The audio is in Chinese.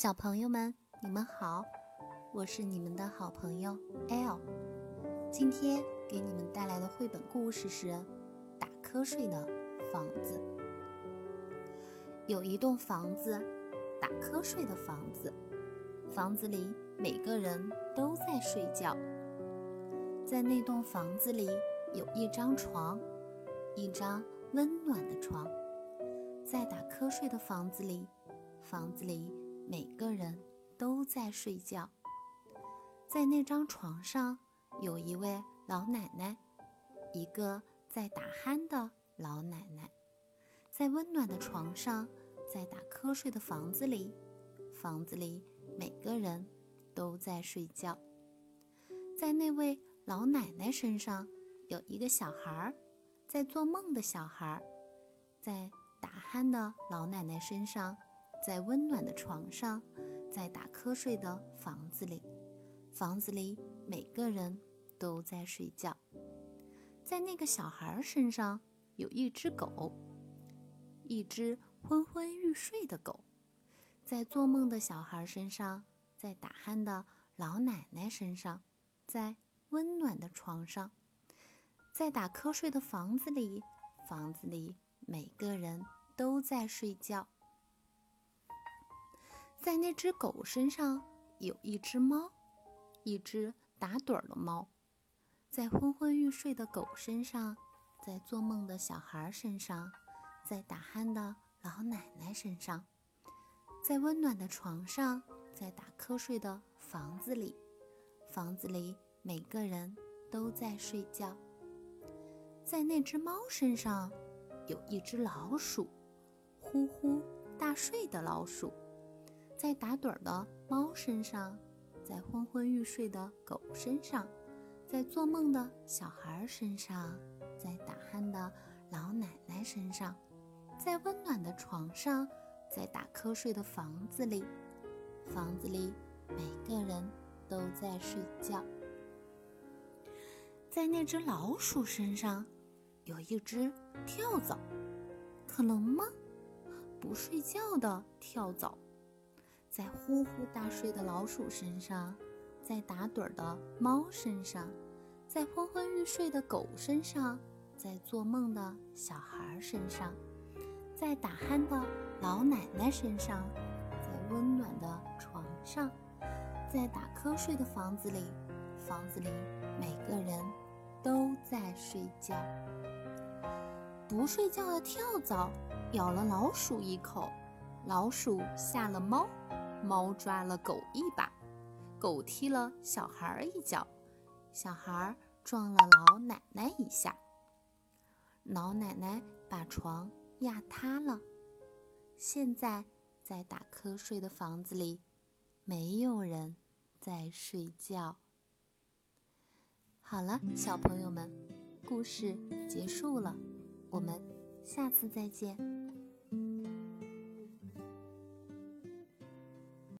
小朋友们，你们好，我是你们的好朋友 L。今天给你们带来的绘本故事是《打瞌睡的房子》。有一栋房子，打瞌睡的房子，房子里每个人都在睡觉。在那栋房子里有一张床，一张温暖的床。在打瞌睡的房子里，房子里。每个人都在睡觉，在那张床上有一位老奶奶，一个在打鼾的老奶奶。在温暖的床上，在打瞌睡的房子里，房子里每个人都在睡觉。在那位老奶奶身上有一个小孩儿，在做梦的小孩儿。在打鼾的老奶奶身上。在温暖的床上，在打瞌睡的房子里，房子里每个人都在睡觉。在那个小孩身上有一只狗，一只昏昏欲睡的狗。在做梦的小孩身上，在打鼾的老奶奶身上，在温暖的床上，在打瞌睡的房子里，房子里每个人都在睡觉。在那只狗身上有一只猫，一只打盹儿的猫。在昏昏欲睡的狗身上，在做梦的小孩身上，在打鼾的老奶奶身上，在温暖的床上，在打瞌睡的房子里，房子里每个人都在睡觉。在那只猫身上有一只老鼠，呼呼大睡的老鼠。在打盹儿的猫身上，在昏昏欲睡的狗身上，在做梦的小孩身上，在打鼾的老奶奶身上，在温暖的床上，在打瞌睡的房子里，房子里每个人都在睡觉。在那只老鼠身上，有一只跳蚤，可能吗？不睡觉的跳蚤。在呼呼大睡的老鼠身上，在打盹儿的猫身上，在昏昏欲睡的狗身上，在做梦的小孩身上，在打鼾的老奶奶身上，在温暖的床上，在打瞌睡的房子里，房子里每个人都在睡觉。不睡觉的跳蚤咬了老鼠一口，老鼠吓了猫。猫抓了狗一把，狗踢了小孩一脚，小孩撞了老奶奶一下，老奶奶把床压塌了。现在在打瞌睡的房子里，没有人在睡觉。好了，小朋友们，故事结束了，我们下次再见。